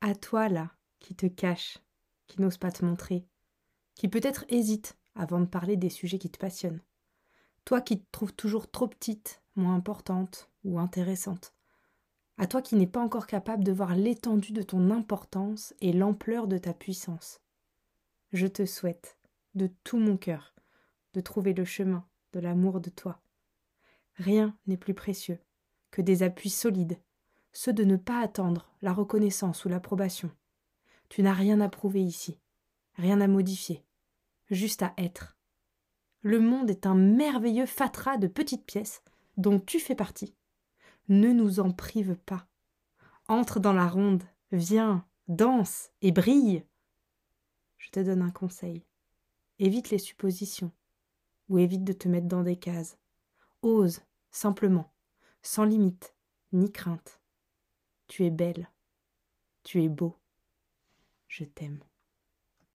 À toi là, qui te cache, qui n'ose pas te montrer, qui peut-être hésite avant de parler des sujets qui te passionnent. Toi qui te trouves toujours trop petite, moins importante ou intéressante. À toi qui n'es pas encore capable de voir l'étendue de ton importance et l'ampleur de ta puissance. Je te souhaite, de tout mon cœur, de trouver le chemin de l'amour de toi. Rien n'est plus précieux que des appuis solides, ceux de ne pas attendre la reconnaissance ou l'approbation. Tu n'as rien à prouver ici, rien à modifier, juste à être. Le monde est un merveilleux fatras de petites pièces dont tu fais partie. Ne nous en prive pas. Entre dans la ronde, viens, danse et brille. Je te donne un conseil. Évite les suppositions, ou évite de te mettre dans des cases. Ose, simplement, sans limite, ni crainte. Tu es belle. Tu es beau. Je t'aime.